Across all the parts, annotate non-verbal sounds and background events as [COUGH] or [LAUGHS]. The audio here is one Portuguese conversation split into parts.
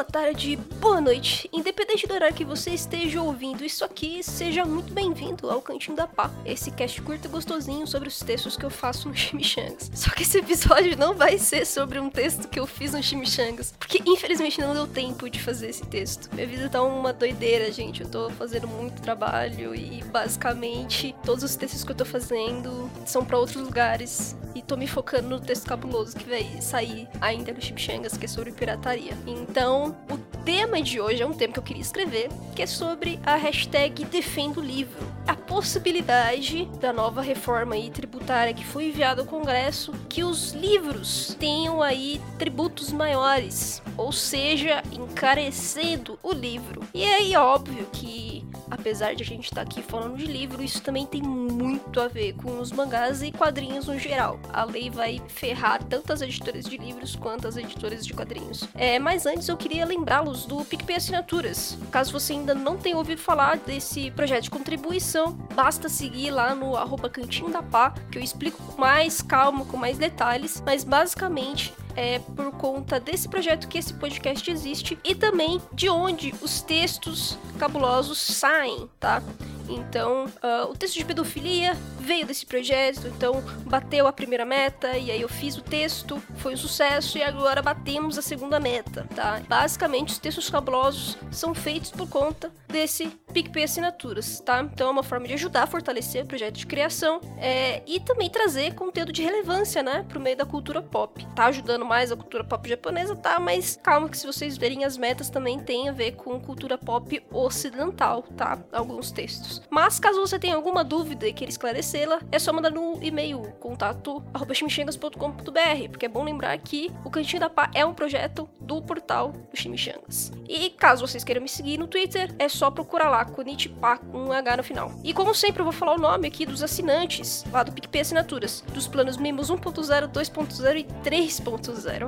boa tarde, boa noite. Do horário que você esteja ouvindo isso aqui, seja muito bem-vindo ao Cantinho da Pá. Esse cast curto e gostosinho sobre os textos que eu faço no [LAUGHS] Chimichangas. Só que esse episódio não vai ser sobre um texto que eu fiz no Chimichangas, porque infelizmente não deu tempo de fazer esse texto. Minha vida tá uma doideira, gente. Eu tô fazendo muito trabalho e basicamente todos os textos que eu tô fazendo são para outros lugares e tô me focando no texto cabuloso que vai sair ainda no Chimichangas, que é sobre pirataria. Então, o tema de hoje é um tema que eu queria escrever, que é sobre a hashtag Defendo o Livro. A possibilidade da nova reforma aí tributária que foi enviada ao Congresso que os livros tenham aí tributos maiores, ou seja, encarecendo o livro. E aí, óbvio que apesar de a gente estar tá aqui falando de livro, isso também tem muito a ver com os mangás e quadrinhos no geral. A lei vai ferrar tanto as editoras de livros quanto as editoras de quadrinhos. É, mas antes eu queria lembrá-los do PicPay Assinaturas. Caso você ainda não tenha ouvido falar desse projeto de contribuição, basta seguir lá no arroba cantinho da pá, que eu explico com mais calma, com mais detalhes, mas basicamente é por conta desse projeto que esse podcast existe e também de onde os textos cabulosos saem, tá? Então, uh, o texto de pedofilia veio desse projeto, então bateu a primeira meta, e aí eu fiz o texto, foi um sucesso, e agora batemos a segunda meta, tá? Basicamente, os textos cabulosos são feitos por conta desse PicPay Assinaturas, tá? Então é uma forma de ajudar a fortalecer o projeto de criação é, e também trazer conteúdo de relevância, né, pro meio da cultura pop. Tá ajudando mais a cultura pop japonesa, tá? Mas calma que se vocês verem as metas também tem a ver com cultura pop ocidental, tá? Alguns textos. Mas caso você tenha alguma dúvida e queira esclarecê-la, é só mandar no e-mail contato@chimichangas.com.br, porque é bom lembrar que o Cantinho da Pá é um projeto do portal do Chimichangas. E caso vocês queiram me seguir no Twitter, é só procurar lá Kunitipá com um H no final. E como sempre, eu vou falar o nome aqui dos assinantes lá do PicPay Assinaturas, dos planos Mimos 1.0, 2.0 e 3.0.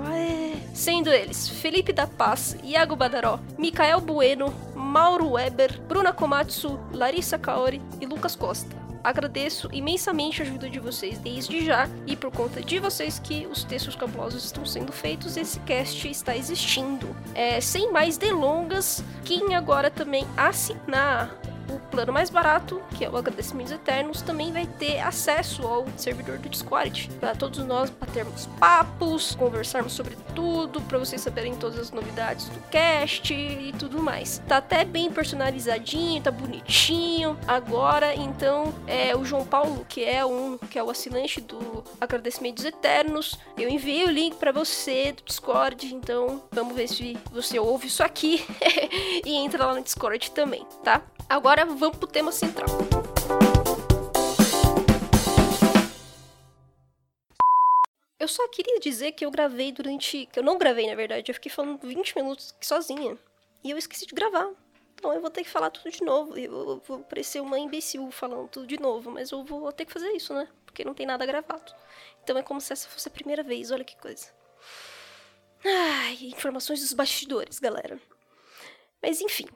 Sendo eles Felipe da Paz, Iago Badaró, Mikael Bueno, Mauro Weber, Bruna Komatsu, Larissa Kaori e Lucas Costa. Agradeço imensamente a ajuda de vocês desde já e por conta de vocês que os textos cabulosos estão sendo feitos, esse cast está existindo. É, sem mais delongas, quem agora também assinar o plano mais barato, que é o Agradecimentos Eternos, também vai ter acesso ao servidor do Discord. Para todos nós batermos papos, conversarmos sobre tudo, para vocês saberem todas as novidades do cast e tudo mais. Tá até bem personalizadinho, tá bonitinho. Agora, então, é o João Paulo, que é um que é o assinante do Agradecimentos Eternos. Eu enviei o link para você do Discord, então vamos ver se você ouve isso aqui [LAUGHS] e entra lá no Discord também, tá? Agora vamos pro tema central. Eu só queria dizer que eu gravei durante. que eu não gravei, na verdade. Eu fiquei falando 20 minutos sozinha. E eu esqueci de gravar. Então eu vou ter que falar tudo de novo. Eu vou parecer uma imbecil falando tudo de novo. Mas eu vou ter que fazer isso, né? Porque não tem nada gravado. Então é como se essa fosse a primeira vez. Olha que coisa. Ai, informações dos bastidores, galera. Mas enfim.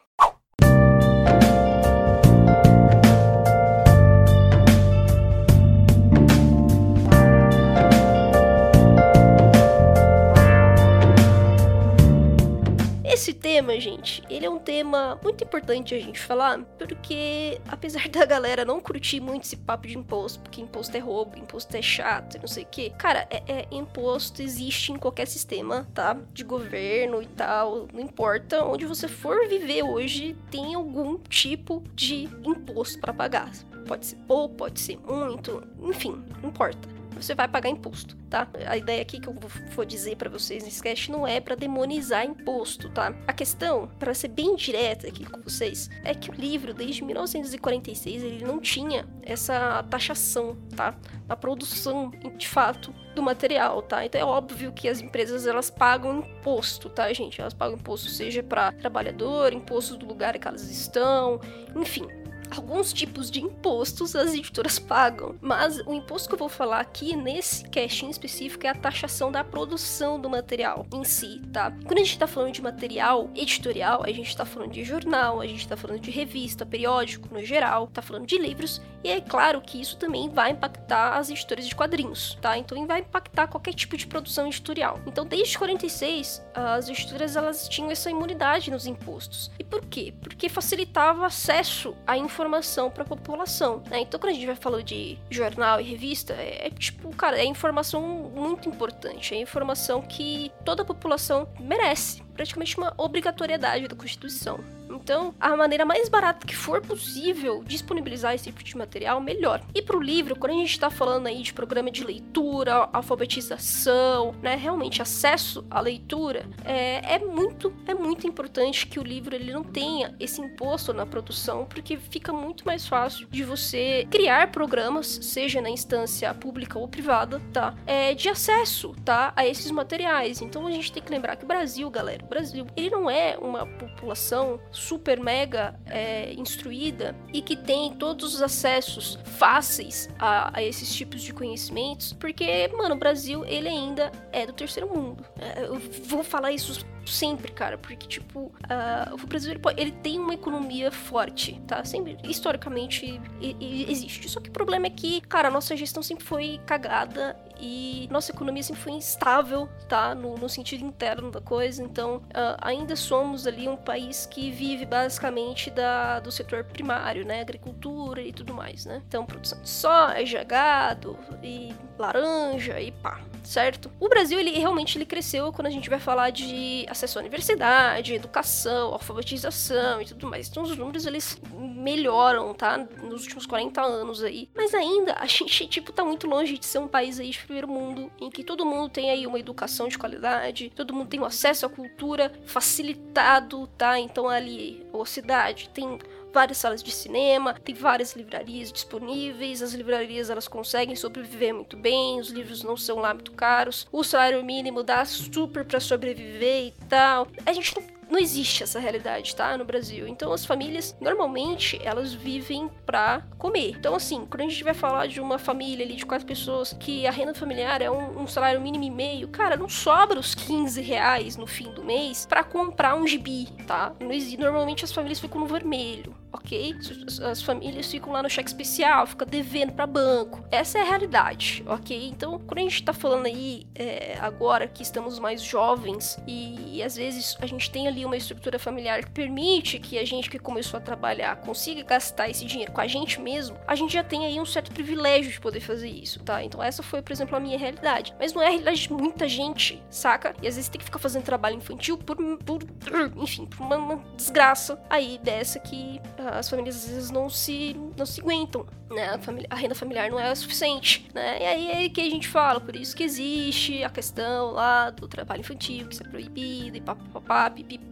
Tema, gente, ele é um tema muito importante a gente falar, porque apesar [LAUGHS] da galera não curtir muito esse papo de imposto, porque imposto é roubo, imposto é chato não sei o que, cara, é, é, imposto existe em qualquer sistema, tá? De governo e tal, não importa onde você for viver hoje, tem algum tipo de imposto para pagar. Pode ser pouco, pode ser muito, enfim, não importa você vai pagar imposto, tá? A ideia aqui que eu vou dizer para vocês nesse cast não é para demonizar imposto, tá? A questão, para ser bem direta aqui com vocês, é que o livro, desde 1946, ele não tinha essa taxação, tá? Na produção, de fato, do material, tá? Então é óbvio que as empresas elas pagam imposto, tá, gente? Elas pagam imposto seja para trabalhador, imposto do lugar que elas estão, enfim, alguns tipos de impostos as editoras pagam, mas o imposto que eu vou falar aqui nesse casting específico é a taxação da produção do material em si, tá? Quando a gente tá falando de material editorial, a gente tá falando de jornal, a gente tá falando de revista, periódico no geral, tá falando de livros, e é claro que isso também vai impactar as editoras de quadrinhos, tá? Então vai impactar qualquer tipo de produção editorial. Então desde 46, as editoras elas tinham essa imunidade nos impostos. E por quê? Porque facilitava acesso à informação para a população, né? Então quando a gente vai falando de jornal e revista, é, é tipo, cara, é informação muito importante, é informação que toda a população merece, praticamente uma obrigatoriedade da Constituição. Então, a maneira mais barata que for possível disponibilizar esse tipo de material, melhor. E pro livro, quando a gente tá falando aí de programa de leitura, alfabetização, né, realmente acesso à leitura, é, é muito, é muito importante que o livro ele não tenha esse imposto na produção, porque fica muito mais fácil de você criar programas, seja na instância pública ou privada, tá, é, de acesso, tá, a esses materiais. Então a gente tem que lembrar que o Brasil, galera, o Brasil, ele não é uma população super mega é, instruída e que tem todos os acessos fáceis a, a, esses tipos de conhecimentos, porque, mano, o Brasil, ele ainda é do terceiro mundo. É, eu vou falar isso sempre, cara, porque, tipo, uh, o Brasil ele, ele, tem uma economia forte, tá? Sempre, historicamente, existe. Só que o problema é que, cara, a nossa gestão sempre foi cagada e nossa economia sempre foi instável, tá? No, no sentido interno da coisa. Então, uh, ainda somos ali um país que vive basicamente da, do setor primário, né? Agricultura e tudo mais, né? Então, produção de soja, gado e laranja e pá, certo? O Brasil, ele realmente ele cresceu quando a gente vai falar de acesso à universidade, educação, alfabetização e tudo mais. Então os números eles melhoram, tá? Nos últimos 40 anos aí. Mas ainda a gente, tipo, tá muito longe de ser um país aí primeiro mundo, em que todo mundo tem aí uma educação de qualidade, todo mundo tem um acesso à cultura facilitado, tá? Então ali, a cidade tem várias salas de cinema, tem várias livrarias disponíveis, as livrarias elas conseguem sobreviver muito bem, os livros não são lá muito caros, o salário mínimo dá super para sobreviver e tal. A gente não não existe essa realidade, tá? No Brasil. Então as famílias, normalmente, elas vivem pra comer. Então, assim, quando a gente vai falar de uma família ali de quatro pessoas que a renda familiar é um, um salário mínimo e meio, cara, não sobra os 15 reais no fim do mês para comprar um gibi, tá? Normalmente as famílias ficam no vermelho ok? As famílias ficam lá no cheque especial, fica devendo para banco. Essa é a realidade, ok? Então, quando a gente tá falando aí, é, agora que estamos mais jovens e, e, às vezes a gente tem ali uma estrutura familiar que permite que a gente que começou a trabalhar consiga gastar esse dinheiro com a gente mesmo, a gente já tem aí um certo privilégio de poder fazer isso, tá? Então, essa foi, por exemplo, a minha realidade. Mas não é a realidade de muita gente, saca? E às vezes tem que ficar fazendo trabalho infantil por, por enfim, por uma, uma desgraça aí dessa que as famílias às vezes não se, não se aguentam, né? A, família, a renda familiar não é suficiente, né? E aí é que a gente fala, por isso que existe a questão lá do trabalho infantil, que isso é proibido, e papapá, pipipi,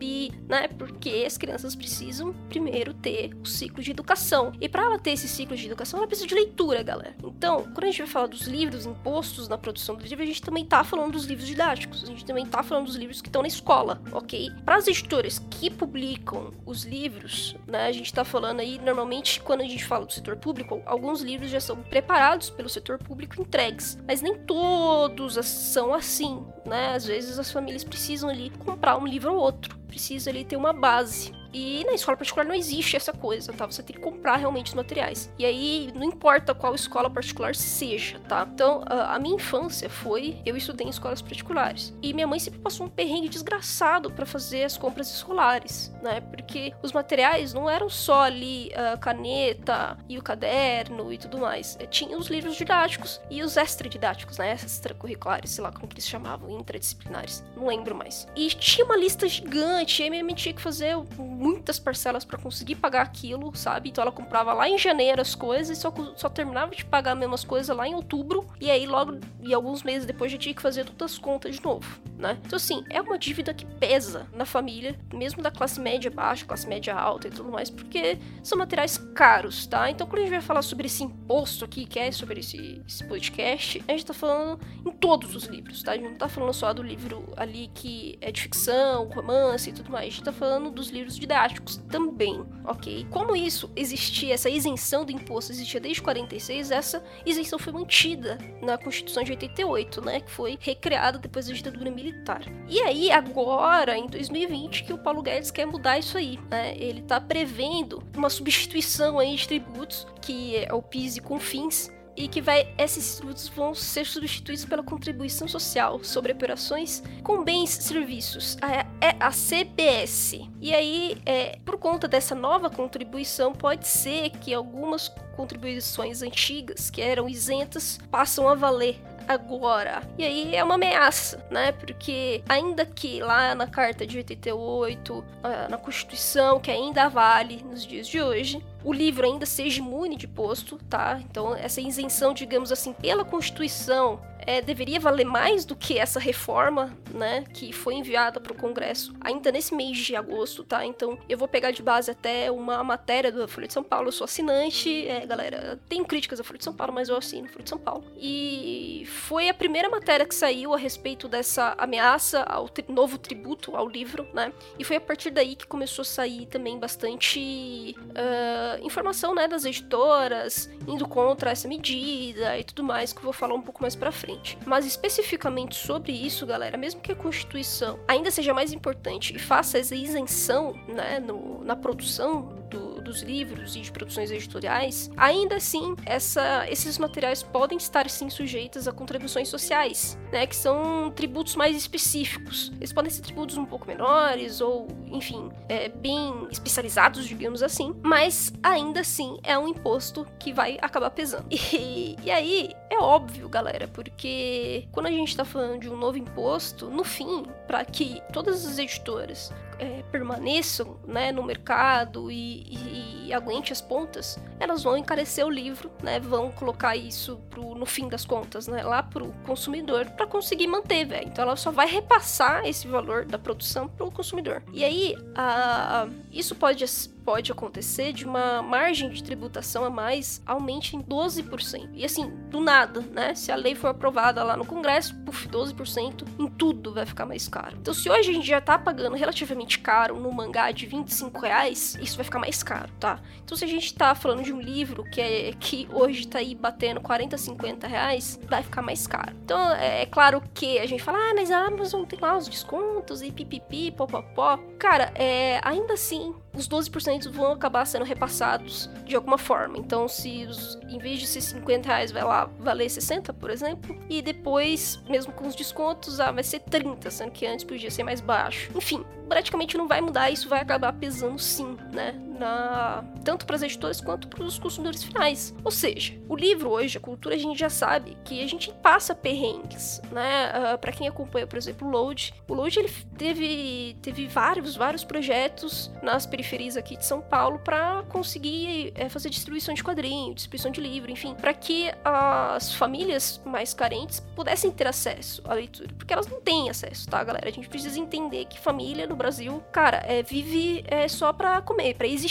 né? Porque as crianças precisam primeiro ter o ciclo de educação. E para ela ter esse ciclo de educação, ela precisa de leitura, galera. Então, quando a gente vai falar dos livros impostos na produção do livro, a gente também tá falando dos livros didáticos, a gente também tá falando dos livros que estão na escola, ok? Para as editoras que publicam os livros, né? A gente tá falando aí, normalmente, quando a gente fala do setor público, alguns livros já são preparados pelo setor público entregues, mas nem todos são assim, né? Às vezes as famílias precisam ali comprar um livro ou outro, precisa ali ter uma base. E na escola particular não existe essa coisa, tá? Você tem que comprar realmente os materiais. E aí, não importa qual escola particular seja, tá? Então, a, minha infância foi. Eu estudei em escolas particulares. E minha mãe sempre passou um perrengue desgraçado para fazer as compras escolares, né? Porque os materiais não eram só ali a caneta e o caderno e tudo mais. É, tinha os livros didáticos e os extra-didáticos, né? Extracurriculares, sei lá como eles chamavam, interdisciplinares. Não lembro mais. E tinha uma lista gigante, e minha mãe tinha que fazer muitas parcelas para conseguir pagar aquilo, sabe? Então ela comprava lá em janeiro as coisas e só, só terminava de pagar as mesmas coisas lá em outubro. E aí logo, e alguns meses depois já tinha que fazer todas as contas de novo, né? Então assim, é uma dívida que pesa na família, mesmo da classe média baixa, classe média alta e tudo mais, porque são materiais caros, tá? Então quando a gente vai falar sobre esse imposto aqui, que é sobre esse, esse podcast, a gente tá falando em todos os livros, tá? A gente não tá falando só do livro ali que é de ficção, romance e tudo mais. A gente tá falando dos livros de eclesiásticos também, ok? Como isso existia, essa isenção do imposto existia desde 46, essa isenção foi mantida na Constituição de 88, né? Que foi recriada depois da ditadura militar. E aí, agora, em 2020, que o Paulo Guedes quer mudar isso aí, né? Ele tá prevendo uma substituição aí de tributos, que é o PIS e CONFINS, e que vai esses tributos vão ser substituídos pela contribuição social sobre operações com bens e serviços, a, é a CBS. E aí, é, por conta dessa nova contribuição, pode ser que algumas contribuições antigas que eram isentas passam a valer agora. E aí é uma ameaça, né? Porque ainda que lá na Carta de 88, na Constituição, que ainda vale nos dias de hoje, o livro ainda seja imune de imposto, tá? Então essa isenção, digamos assim, pela Constituição é, deveria valer mais do que essa reforma, né, que foi enviada para o Congresso ainda nesse mês de agosto, tá? Então eu vou pegar de base até uma matéria do Folha de São Paulo. Eu sou assinante, é, galera. Tenho críticas à Folha de São Paulo, mas eu assino Folha de São Paulo. E foi a primeira matéria que saiu a respeito dessa ameaça ao tri novo tributo ao livro, né? E foi a partir daí que começou a sair também bastante uh, informação, né, das editoras indo contra essa medida e tudo mais que eu vou falar um pouco mais para frente. Mas especificamente sobre isso, galera, mesmo que a Constituição ainda seja mais importante e faça essa isenção né, no, na produção dos livros e de produções editoriais, ainda assim, essa, esses materiais podem estar sim sujeitos a contribuições sociais, né, que são tributos mais específicos. Eles podem ser tributos um pouco menores ou, enfim, é, bem especializados, digamos assim, mas ainda assim é um imposto que vai acabar pesando. E, e aí é óbvio, galera, porque quando a gente está falando de um novo imposto, no fim, para que todas as editoras é, permaneçam né, no mercado e, e, e, aguente as pontas, elas vão encarecer o livro, né, vão colocar isso pro, no fim das contas, né, lá pro consumidor, para conseguir manter, velho. Então ela só vai repassar esse valor da produção pro consumidor. E aí, a, isso pode pode acontecer de uma margem de tributação a mais aumente em 12%. E assim, do nada, né? Se a lei for aprovada lá no Congresso, puf, 12% em tudo vai ficar mais caro. Então, se hoje a gente já tá pagando relativamente caro no mangá de 25 reais, isso vai ficar mais caro, tá? Então, se a gente tá falando de um livro que, é, que hoje tá aí batendo 40, 50 reais, vai ficar mais caro. Então, é, é claro que a gente fala, ah, mas a Amazon tem lá os descontos e pipipi, popopó. Cara, é, ainda assim, os 12% vão acabar sendo repassados de alguma forma. Então, se os, em vez de ser 50 reais, vai lá valer 60, por exemplo, e depois, mesmo com os descontos, ah, vai ser 30, sendo que antes podia ser mais baixo. Enfim, praticamente não vai mudar, isso vai acabar pesando sim, né? Na... Tanto para as editoras quanto para os consumidores finais. Ou seja, o livro hoje, a cultura, a gente já sabe que a gente passa perrengues, né? Uh, ah, para quem acompanha, por exemplo, o Load, o Load ele teve, teve vários, vários projetos nas periferias aqui de São Paulo para conseguir é, fazer distribuição de quadrinho, distribuição de livro, enfim, para que as famílias mais carentes pudessem ter acesso à leitura, porque elas não têm acesso, tá, galera? A gente precisa entender que família no Brasil, cara, é, vive é, só para comer, para existir,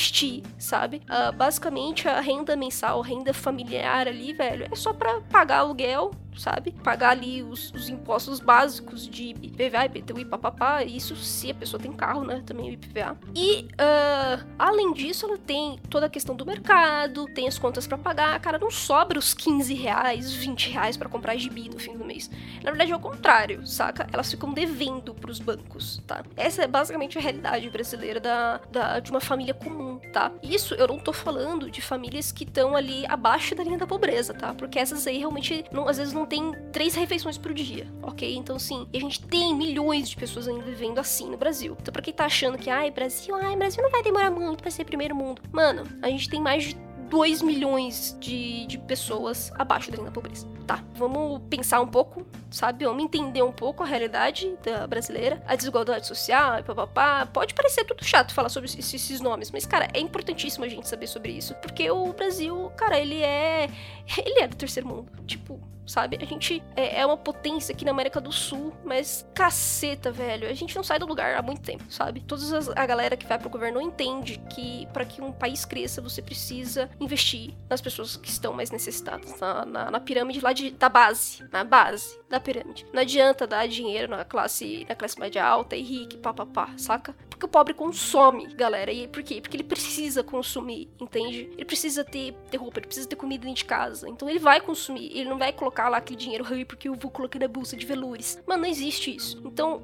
sabe? Uh, basicamente, a renda mensal, a renda familiar ali, velho, é só para pagar aluguel, sabe? Pagar ali os, os impostos básicos de IPVA, IPTU e papapá. Isso se a pessoa tem carro, né? Também o IPVA. E, uh, além disso, ela tem toda a questão do mercado, tem as contas para pagar. Cara, não sobra os 15 reais, 20 reais para comprar gibi no fim do mês. Na verdade, é o contrário, saca? Elas ficam devendo pros bancos, tá? Essa é basicamente a realidade brasileira da, da de uma família comum, tá? Isso eu não tô falando de famílias que estão ali abaixo da linha da pobreza, tá? Porque essas aí realmente, não, às vezes, não tem três refeições por dia, ok? Então, sim, a gente tem milhões de pessoas ainda vivendo assim no Brasil. Então, pra quem tá achando que, ai, Brasil, ai, Brasil não vai demorar muito pra ser primeiro mundo. Mano, a gente tem mais de 2 milhões de, de pessoas abaixo da linha da pobreza. Tá, vamos pensar um pouco, sabe? Vamos entender um pouco a realidade da brasileira, a desigualdade social e papapá. Pode parecer tudo chato falar sobre esses, esses nomes, mas, cara, é importantíssimo a gente saber sobre isso. Porque o Brasil, cara, ele é. Ele é do terceiro mundo. Tipo, sabe? A gente é, é, uma potência aqui na América do Sul, mas caceta, velho. A gente não sai do lugar há muito tempo, sabe? Toda a galera que vai pro governo entende que para que um país cresça, você precisa investir nas pessoas que estão mais necessitadas, na, na, na pirâmide lá da base, na base da pirâmide. Não adianta dar dinheiro na classe, na classe média alta e rica, papapá, saca? Porque o pobre consome, galera. E por quê? Porque ele precisa consumir, entende? Ele precisa ter, ter roupa, ele precisa ter comida dentro de casa. Então ele vai consumir. Ele não vai colocar lá aquele dinheiro porque eu vou colocar na bolsa de velures. Mano, não existe isso. Então,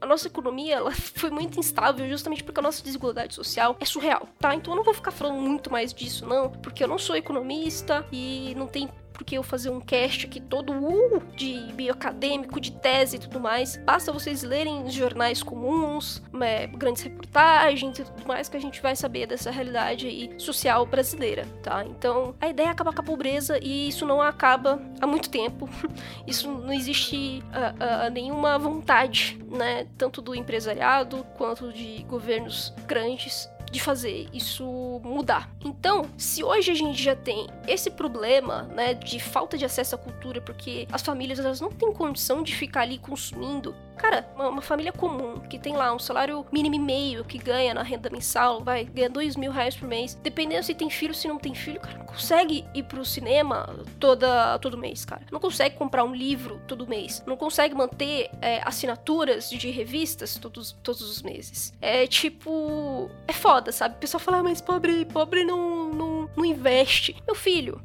a nossa economia ela [LAUGHS] foi muito instável justamente porque a nossa desigualdade social é surreal, tá? Então eu não vou ficar falando muito mais disso, não, porque eu não sou economista e não tem porque eu fazer um cast aqui todo uh, de bioacadêmico, de tese e tudo mais. Basta vocês lerem jornais comuns, é, grandes reportagens e tudo mais que a gente vai saber dessa realidade aí social brasileira, tá? Então, a ideia é acabar com a pobreza e isso não acaba há muito tempo. [LAUGHS] isso não existe uh, uh, nenhuma vontade, né? Tanto do empresariado quanto de governos grandes de fazer isso mudar. Então, se hoje a gente já tem esse problema, né, de falta de acesso à cultura, porque as famílias elas não têm condição de ficar ali consumindo Cara, uma, uma, família comum que tem lá um salário mínimo e meio que ganha na renda mensal, vai, ganha dois mil reais por mês. Dependendo se tem filho, se não tem filho, cara, não consegue ir pro cinema toda, todo mês, cara. Não consegue comprar um livro todo mês. Não consegue manter é, assinaturas de revistas todos, todos os meses. É tipo. É foda, sabe? O pessoal fala, ah, mas pobre, pobre não, não, não investe. Meu filho,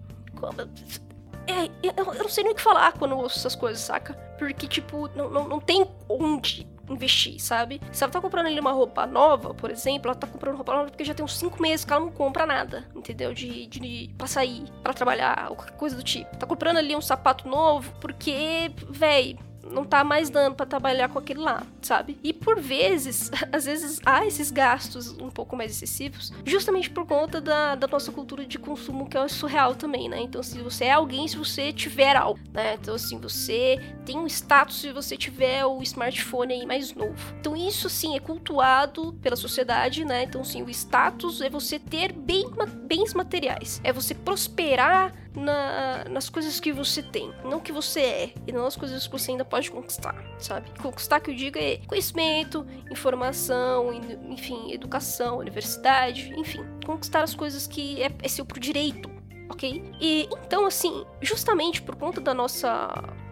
é, eu, não sei nem o que falar quando eu ouço essas coisas, saca? Porque, tipo, não, não, não tem onde investir, sabe? Se ela tá comprando ali uma roupa nova, por exemplo, ela tá comprando roupa nova porque já tem uns 5 meses que ela não compra nada, entendeu? De, de, pra sair, para trabalhar, ou qualquer coisa do tipo. Tá comprando ali um sapato novo porque, véi, não tá mais dando para trabalhar com aquele lá, sabe? E por vezes, [LAUGHS] às vezes há esses gastos um pouco mais excessivos, justamente por conta da, da nossa cultura de consumo que é surreal também, né? Então, se você é alguém, se você tiver algo, né? Então, assim, você tem um status se você tiver o smartphone aí mais novo. Então, isso sim é cultuado pela sociedade, né? Então, sim, o status é você ter bem, bens materiais, é você prosperar na, nas coisas que você tem, não que você é, e não as coisas que você ainda pode conquistar, sabe? Conquistar que eu digo é conhecimento, informação, enfim, educação, universidade, enfim, conquistar as coisas que é, é seu por direito, ok? E então, assim, justamente por conta da nossa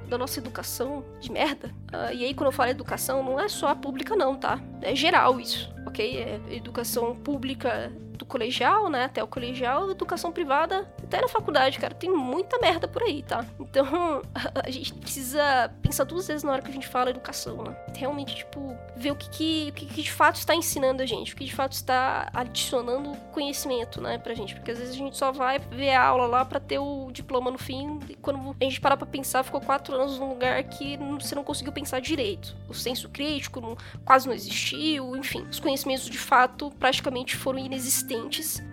da nossa educação de merda. Uh, e aí, quando eu falo educação, não é só a pública, não, tá? É geral isso, ok? É educação pública do colegial, né, até o colegial, educação privada até na faculdade, cara, tem muita merda por aí, tá? Então, [LAUGHS] a gente precisa pensar duas vezes na hora que a gente fala educação, né? Realmente, tipo, ver o que, que, o que, que de fato está ensinando a gente, o que de fato está adicionando conhecimento, né, pra gente. Porque às vezes a gente só vai ver a aula lá para ter o diploma no fim, e quando a gente parar pra pensar, ficou quatro anos num lugar que você não conseguiu pensar direito. O senso crítico não, quase não existiu, enfim. Os conhecimentos de fato praticamente foram inexistentes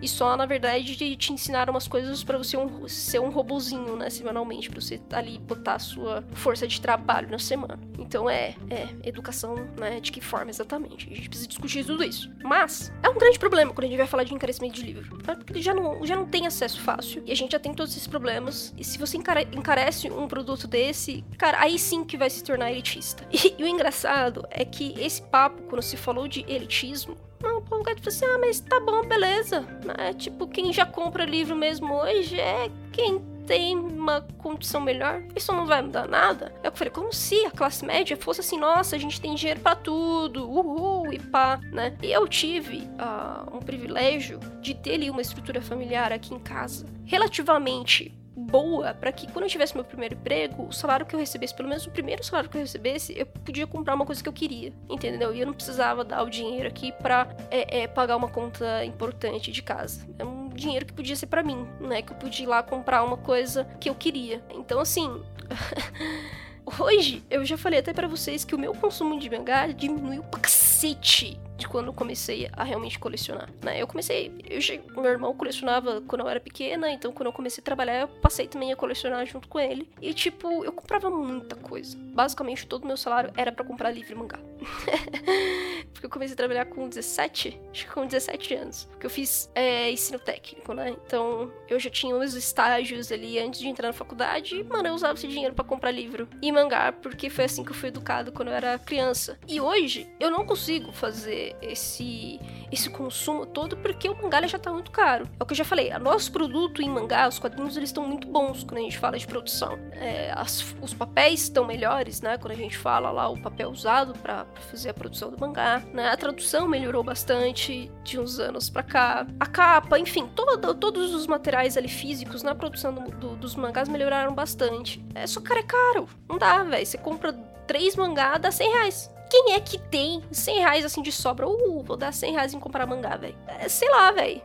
e só, na verdade, te ensinaram umas coisas para você um, ser um robozinho, né, semanalmente, pra você ali botar a sua força de trabalho na semana. Então é, é educação, né, de que forma exatamente. A gente precisa discutir tudo isso. Mas é um grande problema quando a gente vai falar de encarecimento de livro. Né? Porque já não, já não tem acesso fácil. E a gente já tem todos esses problemas. E se você encare encarece um produto desse, cara, aí sim que vai se tornar elitista. [LAUGHS] E, e o engraçado é que esse papo, quando se falou de elitismo, não, o povo tipo assim, ah, mas tá bom, beleza. É tipo, quem já compra livro mesmo hoje é quem tem uma condição melhor, isso não vai mudar nada. É eu falei, como se a classe média fosse assim, nossa, a gente tem dinheiro para tudo, uhul, e pá, né? E eu tive uh, um privilégio de ter ali uma estrutura familiar aqui em casa relativamente boa para que quando eu tivesse meu primeiro emprego, o salário que eu recebesse, pelo menos o primeiro salário que eu recebesse, eu podia comprar uma coisa que eu queria, entendeu? E eu não precisava dar o dinheiro aqui pra é, é, pagar uma conta importante de casa. É um dinheiro que podia ser para mim, né? Que eu podia ir lá comprar uma coisa que eu queria. Então, assim. [LAUGHS] Hoje, eu já falei até para vocês que o meu consumo de mangá diminuiu pra cacete de quando comecei a realmente colecionar, né? Eu comecei, eu, meu irmão colecionava quando eu era pequena, então quando eu comecei a trabalhar, eu passei também a colecionar junto com ele. E tipo, eu comprava muita coisa. Basicamente, todo o meu salário era para comprar livro e mangá. [LAUGHS] Porque eu comecei a trabalhar com 17, acho que com 17 anos. Porque eu fiz é, ensino técnico, né? Então, eu já tinha os estágios ali antes de entrar na faculdade e, mano, eu usava esse dinheiro para comprar livro e mangá, porque foi assim que eu fui educado quando eu era criança. E hoje, eu não consigo fazer esse esse consumo todo porque o mangá já tá muito caro. É o que eu já falei, o nosso produto em mangá, os quadrinhos, eles estão muito bons quando a gente fala de produção. É, as, os papéis estão melhores, né? Quando a gente fala lá o papel usado para fazer a produção do mangá. né? A tradução melhorou bastante de uns anos pra cá. A capa, enfim, todo, todos os materiais ali físicos na produção do, do, dos mangás melhoraram bastante. É, só, cara, é caro. Não dá, velho. Você compra três mangá, dá 100 reais. Quem é que tem 100 reais assim de sobra? Uh, vou dar 100 reais em comprar mangá, velho. É, sei lá, velho.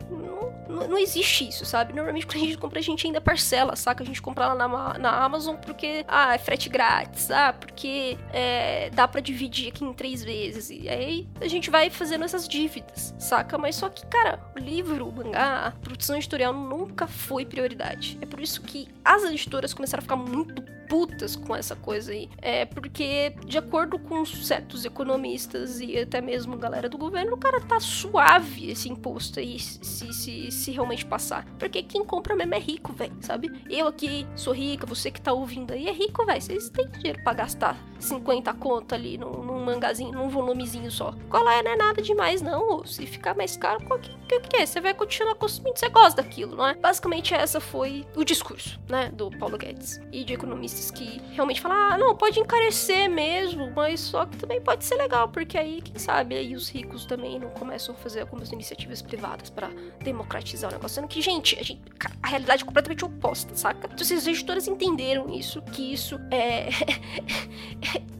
Não, não, existe isso, sabe? Normalmente quando a gente compra, a gente ainda parcela, saca? A gente compra lá na, na Amazon porque, ah, é frete grátis, ah, porque é, dá para dividir aqui em três vezes. E aí a gente vai fazendo essas dívidas, saca? Mas só que, cara, o livro, o mangá, produção editorial nunca foi prioridade. É por isso que as editoras começaram a ficar muito putas com essa coisa aí. É porque, de acordo com certos economistas e até mesmo galera do governo, o cara tá suave esse imposto aí, se, se, se realmente passar. Porque quem compra mesmo é rico, velho, sabe? Eu aqui sou rica, você que tá ouvindo aí é rico, velho. Vocês têm dinheiro pra gastar 50 conto ali num, num mangazinho, num volumezinho só. Qual é? Não é nada demais, não. Se ficar mais caro, o que, que, que é? Você vai continuar consumindo, você gosta daquilo, não é? Basicamente, essa foi o discurso, né, do Paulo Guedes e de economistas que realmente falam, ah, não, pode encarecer mesmo, mas só que também pode ser legal, porque aí, quem sabe, aí os ricos também não começam a fazer algumas iniciativas privadas para democratizar o negócio. Sendo que, gente, a, gente, a realidade é completamente oposta, saca? Então, as editoras entenderam isso, que isso [LAUGHS] é.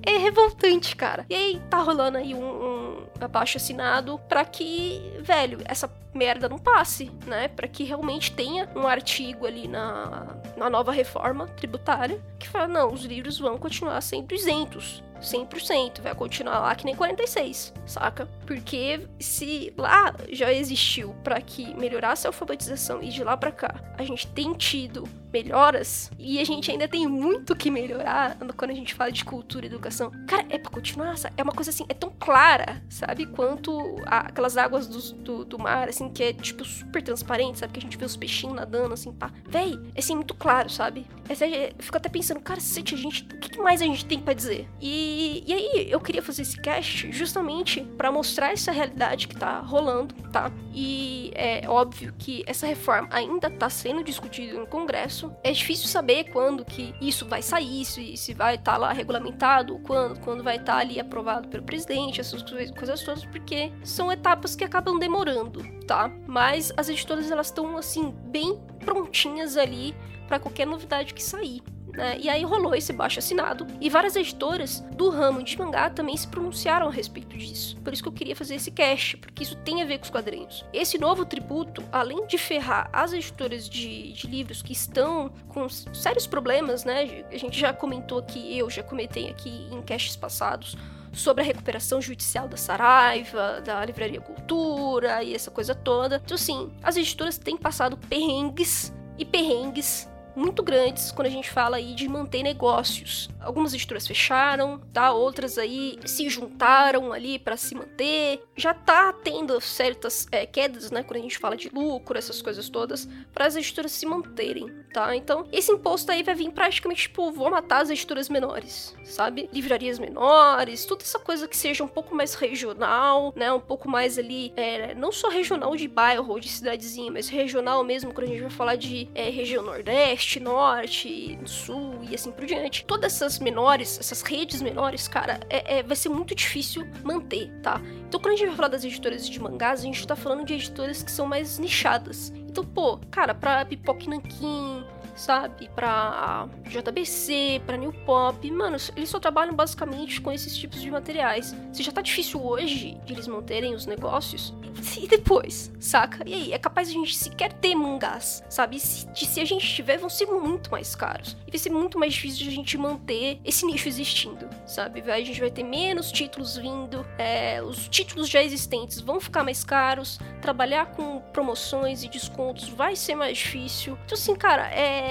é revoltante, cara. E aí tá rolando aí um, um abaixo assinado para que, velho, essa merda não passe, né? Para que realmente tenha um artigo ali na, na nova reforma tributária que fala: não, os livros vão continuar sendo isentos. 100%, vai continuar lá que nem 46, saca? Porque se lá já existiu para que melhorasse a alfabetização e de lá para cá a gente tem tido melhoras e a gente ainda tem muito que melhorar quando a gente fala de cultura e educação. Cara, é pra continuar, sabe? É uma coisa assim, é tão clara, sabe? Quanto a, aquelas águas do, do, do, mar, assim, que é tipo super transparente, sabe? Que a gente vê os peixinhos nadando, assim, pá. Véi, é assim, muito claro, sabe? É, eu fico até pensando, cara, se a gente, o que mais a gente tem para dizer? E, e aí, eu queria fazer esse cast justamente para mostrar essa realidade que tá rolando, tá? E é óbvio que essa reforma ainda tá sendo discutida no Congresso é difícil saber quando que isso vai sair, se, se vai estar tá lá regulamentado, quando, quando vai estar tá ali aprovado pelo presidente, essas coisas todas, porque são etapas que acabam demorando, tá? Mas as editoras elas estão assim bem prontinhas ali para qualquer novidade que sair. Né? E aí rolou esse baixo assinado e várias editoras do ramo de mangá também se pronunciaram a respeito disso. Por isso que eu queria fazer esse cast, porque isso tem a ver com os quadrinhos. Esse novo tributo, além de ferrar as editoras de, de livros que estão com sérios problemas, né? A gente já comentou aqui, eu já comentei aqui em casts passados sobre a recuperação judicial da Saraiva, da Livraria Cultura e essa coisa toda. Então, assim, as editoras têm passado perrengues e perrengues muito grandes quando a gente fala aí de manter negócios. Algumas editoras fecharam, tá? Outras aí se juntaram ali para se manter. Já tá tendo certas é, quedas, né? Quando a gente fala de lucro, essas coisas todas, para as editoras se manterem, tá? Então, esse imposto aí vai vir praticamente, tipo, vou matar as editoras menores, sabe? Livrarias menores, toda essa coisa que seja um pouco mais regional, né? Um pouco mais ali, é, não só regional de bairro ou de cidadezinha, mas regional mesmo, quando a gente vai falar de é, região nordeste Norte, Sul e assim por diante. Todas essas menores, essas redes menores, cara, é, é, vai ser muito difícil manter, tá? Então, quando a gente vai falar das editoras de mangás, a gente tá falando de editoras que são mais nichadas. Então, pô, cara, pra Pipoque Nankin, sabe? Pra JBC, pra New Pop. Mano, eles só trabalham basicamente com esses tipos de materiais. Se já tá difícil hoje de eles manterem os negócios, e depois, saca? E aí, é capaz de a gente sequer ter mangás, sabe? Se, se a gente tiver, vão ser muito mais caros. E vai ser muito mais difícil de a gente manter esse nicho existindo, sabe? A gente vai ter menos títulos vindo, é, os títulos já existentes vão ficar mais caros, trabalhar com promoções e descontos vai ser mais difícil. Então, assim, cara, é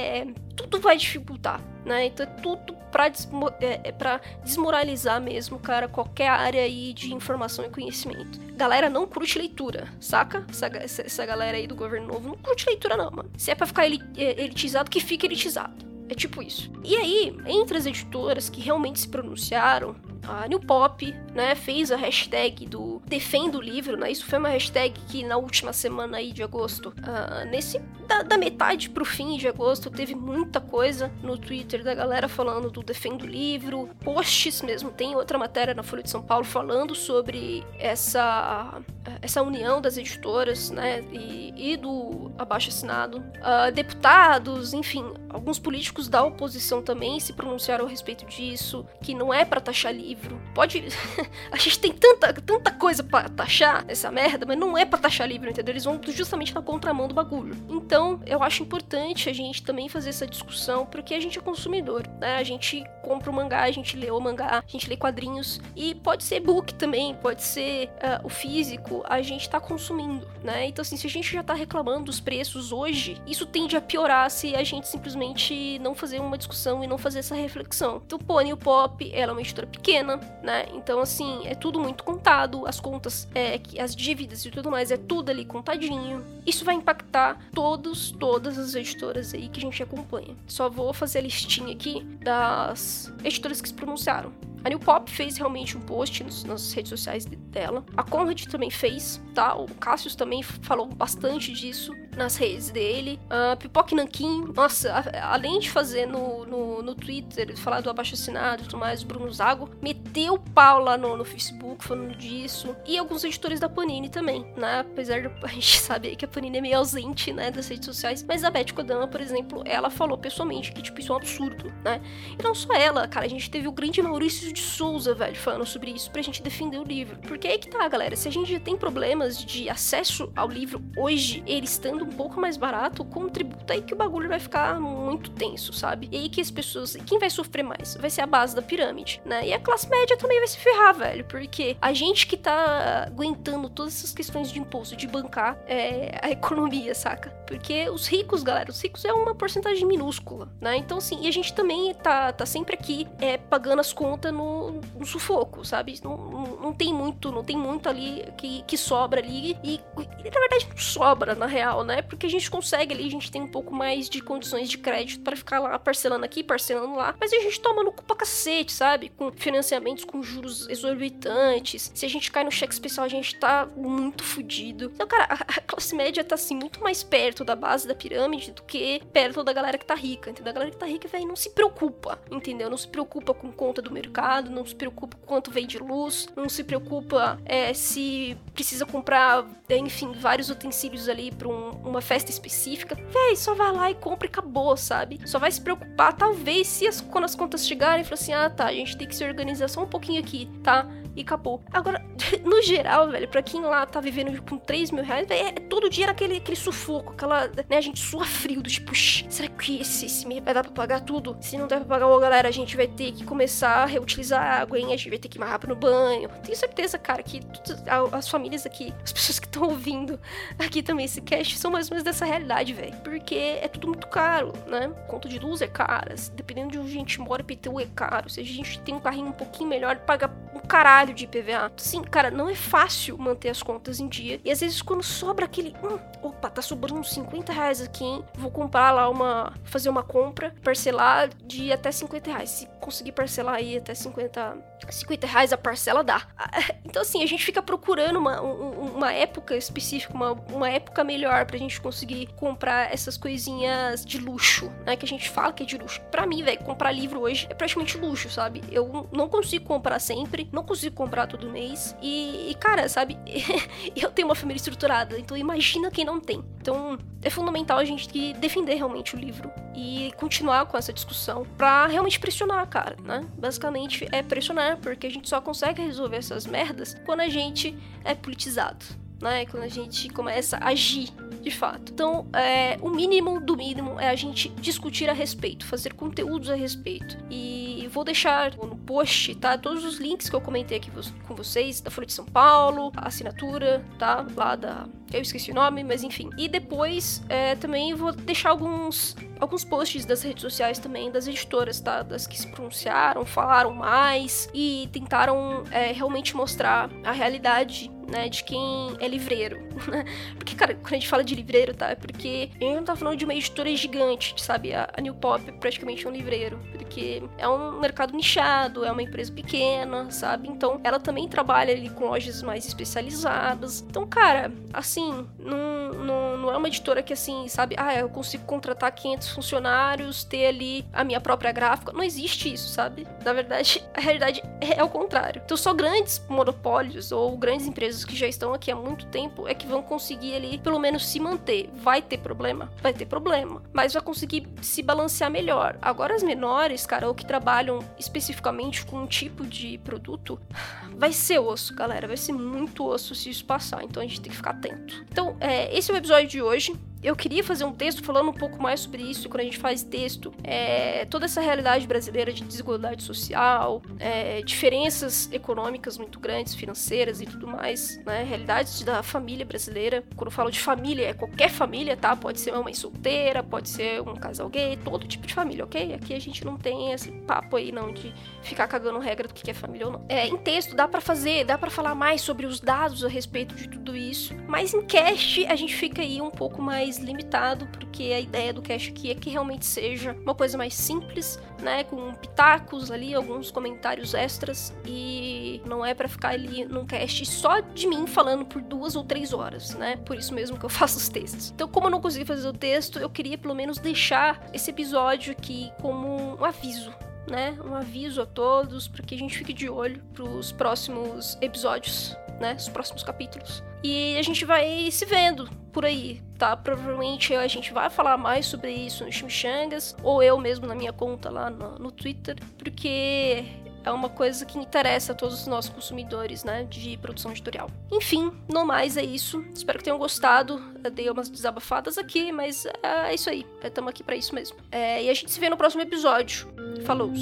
tudo vai dificultar, né? Então é tudo pra, desmo é, é desmoralizar mesmo, cara, qualquer área aí de informação e conhecimento. Galera não curte leitura, saca? Essa, essa, essa galera aí do governo novo não curte leitura não, mano. Se é pra ficar é, elitizado, que fique elitizado. É tipo isso. E aí, entre as editoras que realmente se pronunciaram, A New Pop, né, fez a hashtag do Defenda o Livro, né? Isso foi uma hashtag que na última semana aí de agosto, uh, nesse da, da, metade pro fim de agosto, teve muita coisa no Twitter da galera falando do Defenda o Livro, posts mesmo, tem outra matéria na Folha de São Paulo falando sobre essa essa união das editoras, né, e, e do abaixo assinado. Uh, deputados, enfim, alguns políticos da oposição também se pronunciaram a respeito disso, que não é para taxar livro. Pode, [LAUGHS] a gente tem tanta, tanta coisa para taxar essa merda, mas não é para taxar livro, entendeu? Eles vão justamente na contramão do bagulho. Então, eu acho importante a gente também fazer essa discussão, porque a gente é consumidor, né? A gente compra o mangá, a gente lê o mangá, a gente lê quadrinhos e pode ser book também, pode ser uh, o físico a gente tá consumindo, né? Então, assim, se a gente já tá reclamando dos preços hoje, isso tende a piorar se a gente simplesmente não fazer uma discussão e não fazer essa reflexão. Então, New Pop, ela é uma editora pequena, né? Então, assim, é tudo muito contado, as contas, é, as dívidas e tudo mais, é tudo ali contadinho. Isso vai impactar todos, todas as editoras aí que a gente acompanha. Só vou fazer a listinha aqui das editoras que se pronunciaram. A New Pop fez realmente um post nos, nas redes sociais dela. A Conrad também fez, tá? O Cassius também falou bastante disso nas redes dele. Uh, Pipoque Nankin, nossa, a, além de fazer no, no, no Twitter, falar do abaixo assinado e tudo mais, o Bruno Zago meteu pau lá no, no Facebook falando disso. E alguns editores da Panini também, né? Apesar de a gente [LAUGHS] saber que a Panini é meio ausente, né, das redes sociais. Mas a Beth Kodama, por exemplo, ela falou pessoalmente que, tipo, isso é um absurdo, né? E não só ela, cara, a gente teve o grande Maurício de Souza, velho, falando sobre isso pra gente defender o livro. Porque aí que tá, galera, se a gente já tem problemas de acesso ao livro hoje, ele estando um pouco mais barato, contributa aí que o bagulho vai ficar muito tenso, sabe? E aí que as pessoas. Quem vai sofrer mais? Vai ser a base da pirâmide, né? E a classe média também vai se ferrar, velho. Porque a gente que tá aguentando todas essas questões de imposto, de bancar é, a [LAUGHS] economia, saca? Porque os ricos, galera, os ricos é uma porcentagem minúscula, né? Então, assim, e a gente também tá, tá sempre aqui é, pagando as contas no, no sufoco, sabe? Não, não, tem muito, não tem muito ali que, que sobra ali. E, e na verdade não sobra, na real, né? Porque a gente consegue ali, a gente tem um pouco mais de condições de crédito para ficar lá parcelando aqui, parcelando lá. Mas a gente toma no cu pra cacete, sabe? Com financiamentos com juros exorbitantes. Se a gente cai no cheque especial, a gente tá muito fudido. Então, cara, [LAUGHS] a, classe média tá assim muito mais perto da base da pirâmide do que perto da galera que tá rica. Entendeu? A galera que tá rica, velho, não se preocupa, entendeu? Não se preocupa com conta do mercado, não se preocupa com quanto vem de luz, não se preocupa é, se precisa comprar, enfim, vários utensílios ali pra um, uma festa específica. Véi, só vai lá e compra e acabou, sabe? Só vai se preocupar, talvez, se as, quando as contas chegarem, fala assim: ah, tá, a gente tem que se organizar só um pouquinho aqui, tá? E acabou. Agora, [LAUGHS] no geral, velho, pra quem lá tá vivendo com 3 mil reais, véio, é, todo dia era aquele, aquele sufoco, aquela, né, a gente sua frio, do tipo, será que esse, esse mês vai dar pra pagar tudo? Se não der pra pagar, ô, galera, a gente vai ter que começar a reutilizar água, hein? A gente vai ter que ir mais rápido no banho. Tenho certeza, cara, que as famílias aqui, as [LAUGHS] pessoas que estão ouvindo aqui também esse cast, são mais ou menos dessa realidade, velho. Porque é tudo muito caro, né? Conta de luz é cara, dependendo de onde a gente mora, IPTU é caro. Se a gente tem um carrinho um pouquinho melhor, paga um caralho caralho de IPVA. Sim, cara, não é fácil manter as contas em dia. E às vezes quando sobra aquele. Hum, opa, tá sobrando uns 50 reais aqui, hein? Vou comprar lá uma. fazer uma compra, parcelar de até 50 reais. Se conseguir parcelar aí até 50, 50 reais a parcela dá. Então, assim, a gente fica procurando uma, uma época específica, uma, uma época melhor pra gente conseguir comprar essas coisinhas de luxo, né? Que a gente fala que é de luxo. Pra mim, velho, comprar livro hoje é praticamente luxo, sabe? Eu não consigo comprar sempre, não consigo comprar todo mês. E, e cara, sabe? [LAUGHS] eu tenho uma família estruturada, então imagina quem não tem. Então é fundamental a gente defender realmente o livro e continuar com essa discussão pra realmente pressionar, cara, né? Basicamente é pressionar, porque a gente só consegue resolver essas merdas quando a gente é politizado né? Quando a gente começa a agir de fato. Então, é, o mínimo do mínimo é a gente discutir a respeito, fazer conteúdos a respeito. E vou deixar no post, tá? Todos os links que eu comentei aqui com vocês, da Folha de São Paulo, a assinatura, tá? Lá da eu esqueci o nome, mas enfim. E depois é, também vou deixar alguns alguns posts das redes sociais também das editoras, tá? Das que se pronunciaram, falaram mais e tentaram é, realmente mostrar a realidade né, de quem é livreiro. [LAUGHS] Porque, cara, quando a gente fala de livreiro, tá? É porque a gente não tá falando de uma editora gigante, sabe? A, a New Pop é praticamente um livreiro. Porque é um mercado nichado, é uma empresa pequena, sabe? Então, ela também trabalha ali com lojas mais especializadas. Então, cara, assim, não, não, não é uma editora que, assim, sabe? Ah, eu consigo contratar 500 funcionários, ter ali a minha própria gráfica. Não existe isso, sabe? Na verdade, [LAUGHS] a realidade é o contrário. Então, só grandes monopólios ou grandes empresas que já estão aqui há muito tempo é que vão conseguir ali, pelo menos, se manter. Vai ter problema? Vai ter problema. Mas vai conseguir se balancear melhor. Agora, as menores, cara, ou que trabalham especificamente com um tipo de produto, [SIGHS] vai ser osso, galera. Vai ser muito osso se isso passar. Então a gente tem que ficar atento. Então, é, esse é o episódio de hoje eu queria fazer um texto falando um pouco mais sobre isso, quando a gente faz texto, é, toda essa realidade brasileira de desigualdade social, é, diferenças econômicas muito grandes, financeiras e tudo mais, né? Realidades da família brasileira. Quando eu falo de família, é qualquer família, tá? Pode ser uma mãe solteira, pode ser um casal gay, todo tipo de família, ok? Aqui a gente não tem esse papo aí, não, de ficar cagando regra do que é família ou não. É, em texto dá para fazer, dá para falar mais sobre os dados a respeito de tudo isso, mas em cast a gente fica aí um pouco mais mais limitado, porque a ideia do cast aqui é que realmente seja uma coisa mais simples, né, com pitacos ali, alguns comentários extras e não é para ficar ali num cast só de mim falando por duas ou três horas, né? Por isso mesmo que eu [LAUGHS] faço os textos. Então, como eu não consegui fazer o texto, eu queria pelo menos deixar esse episódio aqui como um aviso, né? Um aviso a todos para que a gente fique de olho para os próximos episódios, né? Os próximos capítulos. E a gente vai se vendo por aí, tá? Provavelmente a gente vai falar mais sobre isso no Chimichangas, ou eu mesmo na minha conta lá no, no Twitter, porque é uma coisa que interessa a todos os nossos consumidores, né, de produção editorial. Enfim, no mais é isso. Espero que tenham gostado. Eu dei umas desabafadas aqui, mas é isso aí. Estamos aqui para isso mesmo. É, e a gente se vê no próximo episódio. Falou!